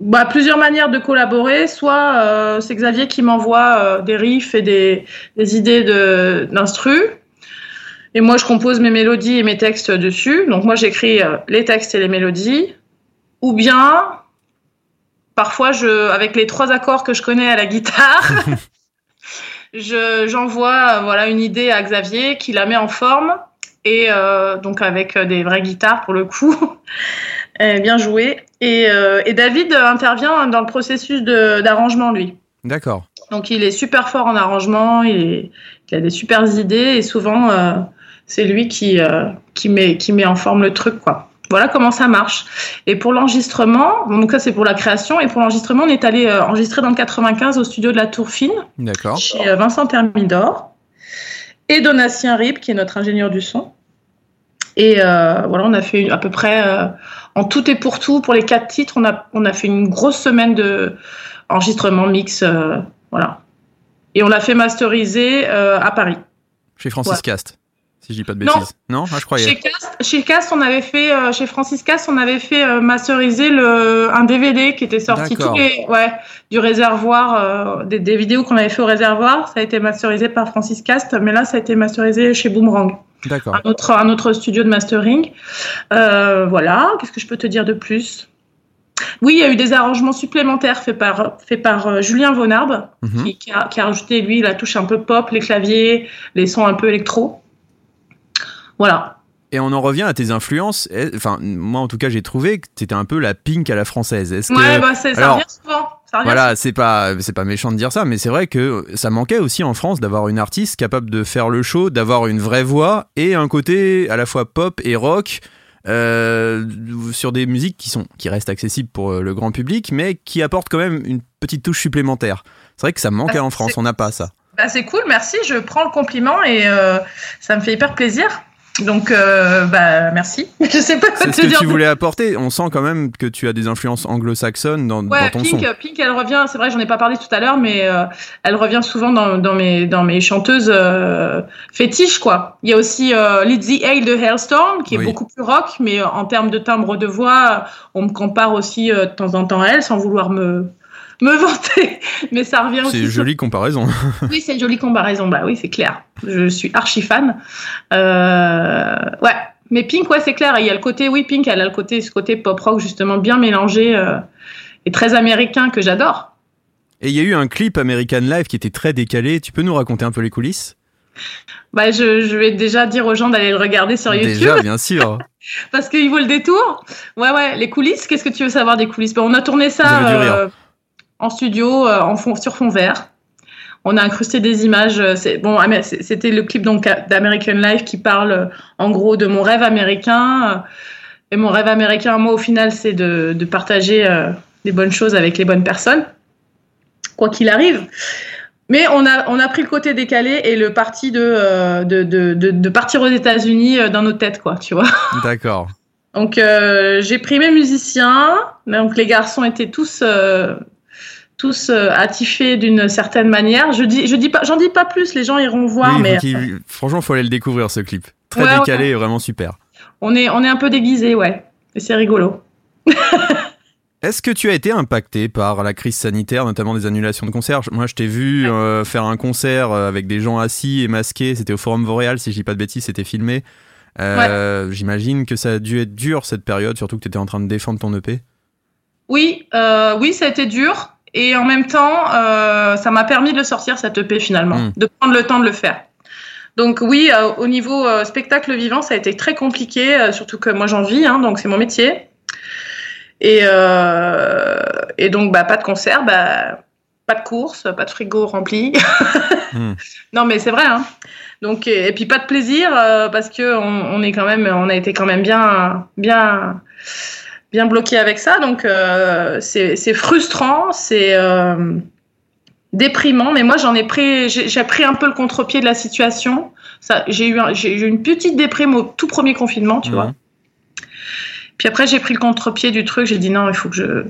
Bah, plusieurs manières de collaborer. Soit euh, c'est Xavier qui m'envoie euh, des riffs et des, des idées de- d'instru. Et moi, je compose mes mélodies et mes textes dessus. Donc moi, j'écris euh, les textes et les mélodies. Ou bien, parfois, je, avec les trois accords que je connais à la guitare, [laughs] j'envoie euh, voilà, une idée à Xavier qui la met en forme. Et euh, donc avec euh, des vraies guitares pour le coup. [laughs] Bien joué. Et, euh, et David intervient dans le processus d'arrangement, lui. D'accord. Donc il est super fort en arrangement, il, est- il a des super idées et souvent euh, c'est lui qui, qui, met, qui met en forme le truc. quoi. Voilà comment ça marche. Et pour l'enregistrement, bon, donc ça c'est pour la création, et pour l'enregistrement on est allé euh, enregistrer dans le 95 au studio de la Tour Fine chez euh, Vincent Thermidor et Donatien Rib, qui est notre ingénieur du son. Et euh, voilà, on a fait à peu près, en tout et pour tout, pour les quatre titres, on a, on a fait une grosse semaine de enregistrement mix. voilà. Et on l'a fait masteriser à Paris. Chez Francis Ouais. Cast, si je dis pas de Non. bêtises. Non, ah, je croyais. Chez Cast, chez Cast, on avait fait, euh, chez Francis Cast, on avait fait euh, masteriser le, un DVD qui était sorti tous les, ouais, du réservoir, euh, des, des vidéos qu'on avait fait au réservoir. Ça a été masterisé par Francis Cast, mais là, ça a été masterisé chez Boomerang, D'accord. un autre, un autre studio de mastering. Voilà. Qu'est-ce que je peux te dire de plus? Oui, il y a eu des arrangements supplémentaires faits par, faits par Julien Vonarbe, Mhm. qui, qui a, qui a rajouté, lui, la touche un peu pop, les claviers, les sons un peu électro. Voilà. Et on en revient à tes influences. Enfin, moi en tout cas, j'ai trouvé que t'étais un peu la Pink à la française. Est-ce que Ouais, bah, c'est- ça Alors, revient souvent. Voilà, c'est pas c'est pas méchant de dire ça, mais c'est vrai que ça manquait aussi en France d'avoir une artiste capable de faire le show, d'avoir une vraie voix et un côté à la fois pop et rock euh, sur des musiques qui sont qui restent accessibles pour euh, le grand public, mais qui apportent quand même une petite touche supplémentaire. C'est vrai que ça manquait Ah, en France, on n'a pas ça. Bah, c'est cool, merci. Je prends le compliment et euh, ça me fait hyper plaisir. Donc, euh, bah, merci. [laughs] Je sais pas quoi C'est te ce que dire. tu voulais apporter. On sent quand même que tu as des influences anglo-saxonnes dans, Ouais, dans ton son. Pink, Pink, elle revient. C'est vrai, j'en ai pas parlé tout à l'heure, mais euh, elle revient souvent dans, dans mes dans mes chanteuses euh, fétiches, quoi. Il y a aussi euh, Lizzie Hale de Hailstorm, qui est Oui. beaucoup plus rock, mais en termes de timbre de voix, on me compare aussi de temps en temps à elle, sans vouloir me me vanter, [laughs] mais ça revient C'est aussi. une sur- jolie comparaison. [laughs] Oui, c'est une jolie comparaison. Bah oui, c'est clair. Je suis archi fan. Euh, ouais. Mais Pink, ouais, c'est clair. Il y a le côté, oui, Pink, elle a le côté, ce côté pop rock justement bien mélangé euh, et très américain que j'adore. Et il y a eu un clip American Life qui était très décalé. Tu peux nous raconter un peu les coulisses? Bah, je, je vais déjà dire aux gens d'aller le regarder sur YouTube Déjà, bien sûr. [laughs] parce qu'il vaut le détour. Ouais, ouais. Les coulisses. Qu'est-ce que tu veux savoir des coulisses? Bah, On a tourné ça en studio, euh, en fond, sur fond vert. On a incrusté des images. euh, bon. C'était le clip donc d'American Life qui parle euh, en gros de mon rêve américain. Et mon rêve américain, moi, au final, c'est de, de partager euh, des bonnes choses avec les bonnes personnes, quoi qu'il arrive. Mais on a, on a pris le côté décalé et le parti de, euh, de, de, partir aux États-Unis dans nos têtes, quoi, tu vois. D'accord. Donc euh, j'ai pris mes musiciens, donc les garçons étaient tous tous euh, attifés d'une certaine manière. Je dis je dis pas j'en dis pas plus, les gens iront voir Oui, mais qu'il- franchement, faut aller le découvrir ce clip. Très Ouais, décalé ouais. et vraiment super. on est on est un peu déguisés, ouais. Et c'est rigolo. [laughs] Est-ce que tu as été impacté par la crise sanitaire, notamment des annulations de concerts? Moi, je t'ai vu euh, faire un concert euh, avec des gens assis et masqués. C'était au Forum Vauréal, si je dis pas de bêtises, c'était filmé. Euh, J'imagine que ça a dû être dur cette période, surtout que tu étais en train de défendre ton EP. Oui, euh, oui, ça a été dur. Et en même temps, euh, ça m'a permis de le sortir, cette EP finalement, Mm. de prendre le temps de le faire. Donc oui, euh, au niveau euh, spectacle vivant, ça a été très compliqué, surtout que moi j'en vis, hein, donc c'est mon métier. Et, et donc, bah, pas de concert, bah, pas de course, pas de frigo rempli. [laughs] Mm. Non, mais c'est vrai. Hein. Donc, et, et puis pas de plaisir parce que on, on est quand même, on a été quand même bien, bien, bien bloqué avec ça. Donc, euh, c'est frustrant, c'est euh, déprimant. Mais moi, j'en ai pris, j'ai pris un peu le contre-pied de la situation. Ça, j'ai eu, un- j'ai eu une petite déprime au tout premier confinement, tu vois. Puis après, j'ai pris le contre-pied du truc. J'ai dit non, il faut que je,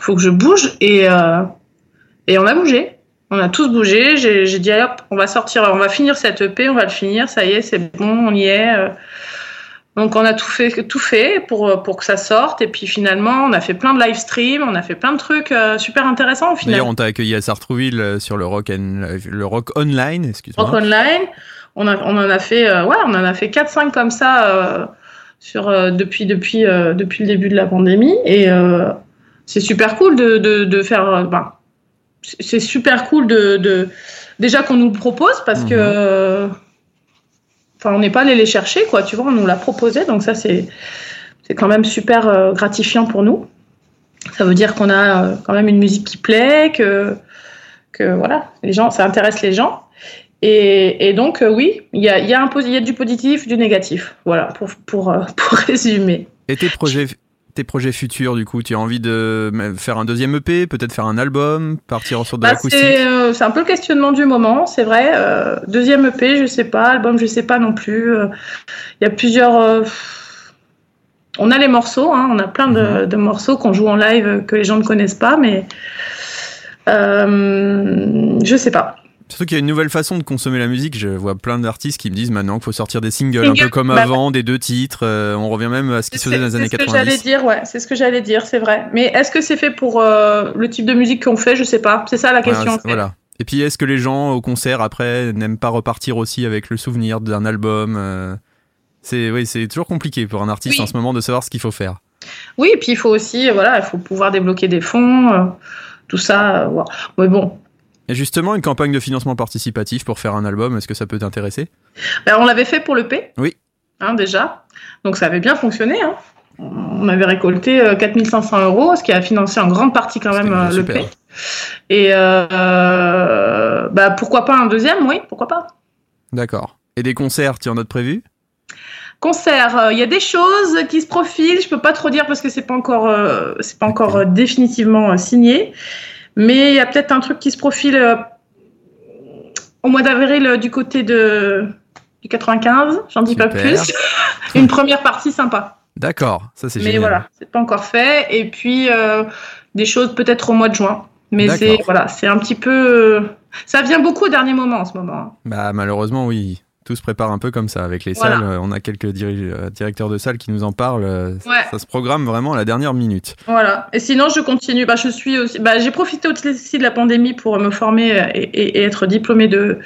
faut que je bouge. Et, euh, et on a bougé. On a tous bougé. J'ai dit, hop, on va sortir, on va finir cette EP, on va le finir. Ça y est, c'est bon, on y est. Donc on a tout fait, tout fait pour, pour que ça sorte. Et puis finalement, on a fait plein de live streams, on a fait plein de trucs euh, super intéressants au final. D'ailleurs, on t'a accueilli à Sartrouville euh, sur le rock, and- le rock online, excuse-moi. Rock Online. On, a, on en a fait, euh, ouais, on en a fait 4-5 comme ça euh, sur, depuis, depuis, depuis le début de la pandémie. Et c'est super cool de, de, de faire. ben, c'est super cool de, de déjà qu'on nous le propose parce Mhm. que. On n'est pas allé les chercher, quoi. Tu vois, on nous l'a proposé, donc ça c'est c'est quand même super euh, gratifiant pour nous. Ça veut dire qu'on a euh, quand même une musique qui plaît, que que voilà, les gens, ça intéresse les gens. Et, et donc, euh, oui, il y a, y, a du positif, du négatif. Voilà, pour, pour, [laughs] pour résumer. Et tes tes projets futurs, du coup, tu as envie de faire un deuxième EP, peut-être faire un album, partir sur de Bah, l'acoustique c'est euh, c'est un peu le questionnement du moment, c'est vrai. Euh, deuxième EP, je sais pas. Album, je sais pas non plus. Euh, Il y a plusieurs. euh, on a les morceaux, hein, on a plein de, de morceaux qu'on joue en live euh, que les gens ne connaissent pas, mais euh, je sais pas. Surtout qu'il y a une nouvelle façon de consommer la musique. Je vois plein d'artistes qui me disent maintenant qu'il faut sortir des singles, un peu comme bah avant, des deux titres. Euh, on revient même à ce qui se faisait dans les C'est années ce que j'allais 90. dire, ouais. C'est ce que j'allais dire, c'est vrai. Mais est-ce que c'est fait pour euh, le type de musique qu'on fait? Je sais pas. C'est ça la question. Voilà, en c'est- fait. voilà. Et puis, est-ce que les gens au concert après n'aiment pas repartir aussi avec le souvenir d'un album euh, C'est oui, c'est toujours compliqué pour un artiste Oui. en ce moment de savoir ce qu'il faut faire. Oui, et puis il faut aussi, voilà, il faut pouvoir débloquer des fonds, tout ça. Mais bon, Et justement, une campagne de financement participatif pour faire un album, est-ce que ça peut t'intéresser? Ben, on l'avait fait pour le P. Oui. Hein, déjà. Donc ça avait bien fonctionné. Hein. On avait récolté euh, 4500 euros, ce qui a financé en grande partie quand même euh, le super. P. Et euh, euh, bah, pourquoi pas un deuxième? Oui, pourquoi pas. D'accord. Et des concerts, tu en as de prévus? Concert, euh, il y a des choses qui se profilent. Je peux pas trop dire parce que c'est pas encore, euh, c'est pas encore euh, définitivement euh, signé. Mais il y a peut-être un truc qui se profile euh, au mois d'avril euh, du côté de du 95. J'en dis pas plus. [laughs] Une première partie sympa. D'accord, ça c'est Mais génial. voilà, c'est pas encore fait. Et puis euh, des choses peut-être au mois de juin. Mais c'est voilà, c'est un petit peu. Ça vient beaucoup au dernier moment en ce moment. Bah malheureusement oui, tout se prépare un peu comme ça avec les Voilà. salles. On a quelques euh, directeurs de salles qui nous en parlent. euh, Ouais. Ça se programme vraiment à la dernière minute. Voilà. Et sinon, je continue. Bah, je suis aussi. Bah, j'ai profité aussi de la pandémie pour me former euh, et, et- et être diplômée de,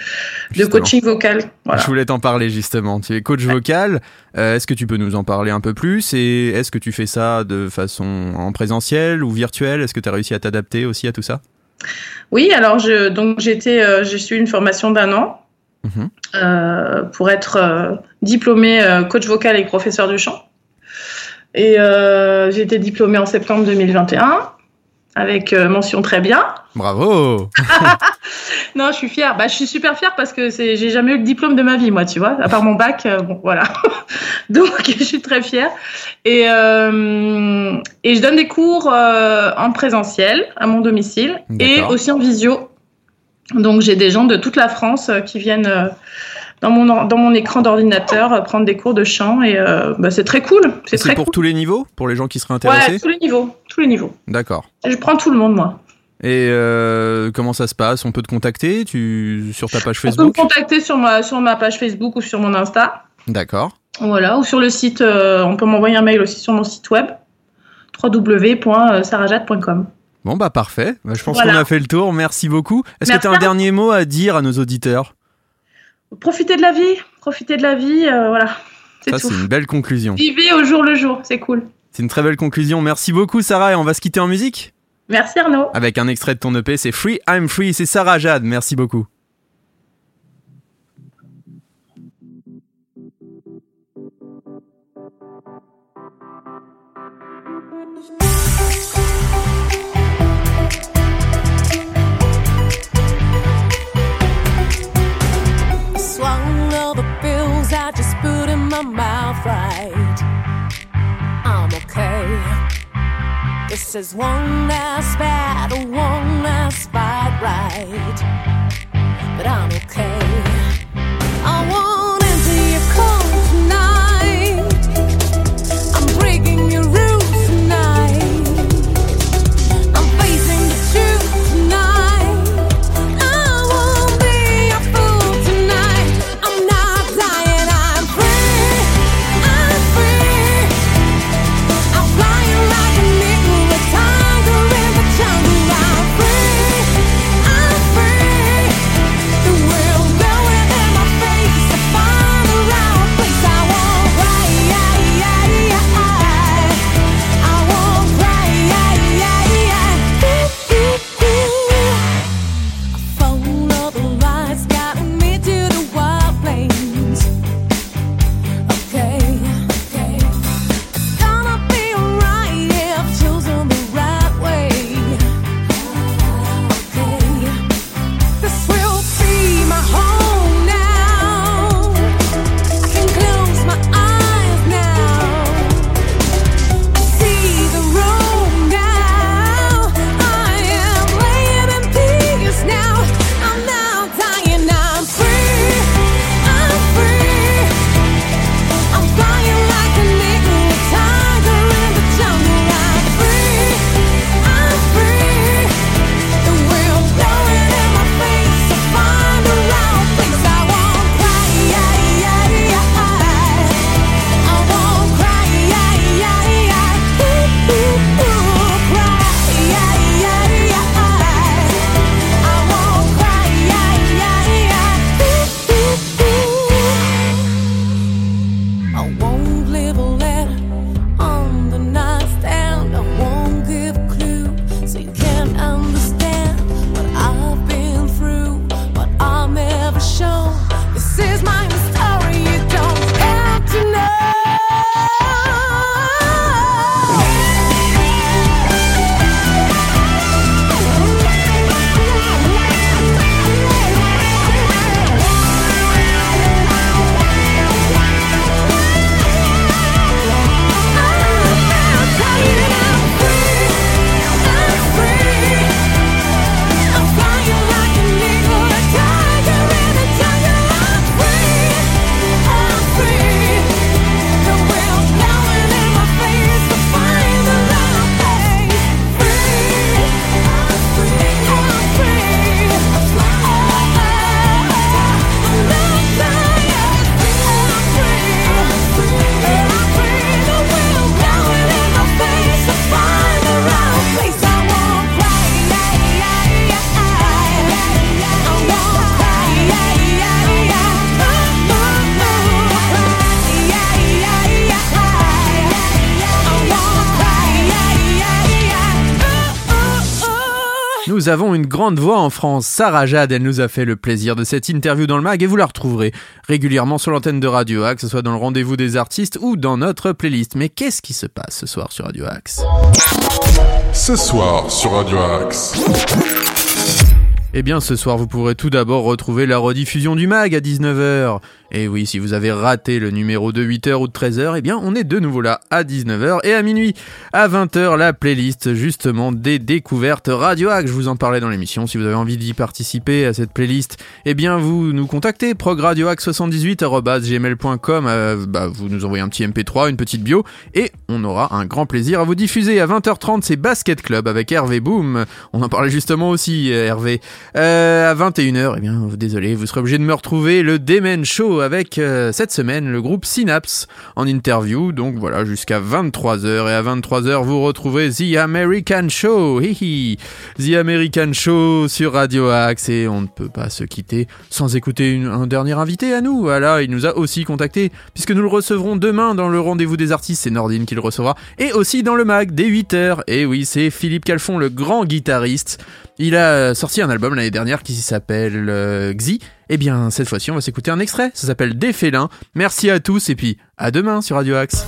de coaching vocal. Voilà. Je voulais t'en parler justement. Tu es coach vocal. Euh, est-ce que tu peux nous en parler un peu plus? Et est-ce que tu fais ça de façon en présentiel ou virtuel? Est-ce que tu as réussi à t'adapter aussi à tout ça? Oui, alors je donc été, euh, j'ai suivi une formation d'un an Euh, pour être euh, diplômée euh, coach vocal et professeur de chant. Et j'ai été diplômée en septembre 2021 avec mention très bien. Bravo [laughs] [laughs] Non, je suis fière. Bah, je suis super fière parce que c'est, j'ai jamais eu le diplôme de ma vie, moi, tu vois. À part mon bac, euh, bon, voilà. [laughs] Donc, je suis très fière. Et, euh, et je donne des cours euh, en présentiel à mon domicile et aussi en visio. Donc, j'ai des gens de toute la France euh, qui viennent euh, dans mon dans mon écran d'ordinateur euh, prendre des cours de chant et euh, bah, c'est très cool. C'est pour cool. tous les niveaux? Pour les gens qui seraient Ouais, intéressés? tous les niveaux, tous les niveaux. D'accord. Je prends tout le monde, moi. Et euh, comment ça se passe? On peut te contacter? Tu... sur ta page On peut me Facebook? contacter sur ma sur ma page Facebook ou sur mon Insta. D'accord. Voilà, ou sur le site, euh, on peut m'envoyer un mail aussi sur mon site web www.sarajat.com. Bon bah parfait. Bah, je pense Voilà. qu'on a fait le tour. Merci beaucoup. Est-ce que tu as un dernier mot à dire à nos auditeurs? Profitez de la vie, profitez de la vie, euh, voilà, c'est Ça tout. c'est une belle conclusion. Vivez au jour le jour, c'est cool. C'est une très belle conclusion. Merci beaucoup Sarah et on va se quitter en musique? Merci Arnaud. avec un extrait de ton EP. C'est Free I'm Free. C'est Sarah Jade. Merci beaucoup. My mouth right. I'm okay. This is one last battle, one last fight, right? But I'm okay. Grande voix en France, Sarah Jade, elle nous a fait le plaisir de cette interview dans le mag et vous la retrouverez régulièrement sur l'antenne de Radio Axe, que ce soit dans le rendez-vous des artistes ou dans notre playlist. Mais qu'est-ce qui se passe ce soir sur Radio Axe? Ce soir sur Radio Axe. Eh bien, ce soir, vous pourrez tout d'abord retrouver la rediffusion du mag à 19h. Et oui, si vous avez raté le numéro de 8h ou de 13h, eh bien, on est de nouveau là à 19h et à minuit. À 20h, la playlist, justement, des découvertes Radio Hack. Je vous en parlais dans l'émission. Si vous avez envie d'y participer à cette playlist, eh bien, vous nous contactez, progradiohack78.gmail.com. Euh, bah, vous nous envoyez un petit MP3, une petite bio, et on aura un grand plaisir à vous diffuser. À 20h30, c'est Basket Club avec Hervé Boom. On en parlait justement aussi, euh, Hervé. Euh, à 21h, eh bien, désolé, vous serez obligé de me retrouver le Demen Show avec euh, cette semaine le groupe Synapse en interview. Donc voilà, jusqu'à 23h. Et à 23h, vous retrouverez The American Show. Hihi. The American Show sur Radio Axe. Et on ne peut pas se quitter sans écouter un dernier invité à nous. Voilà, il nous a aussi contacté puisque nous le recevrons demain dans le rendez-vous des artistes. C'est Nordine qui le recevra. Et aussi dans le mag dès 8h. Et oui, c'est Philippe Calfon, le grand guitariste. Il a euh, sorti un album l'année dernière qui s'appelle euh, Xi. Eh bien, cette fois-ci, on va s'écouter un extrait. Ça s'appelle Des félins. Merci à tous et puis à demain sur Radio Axe.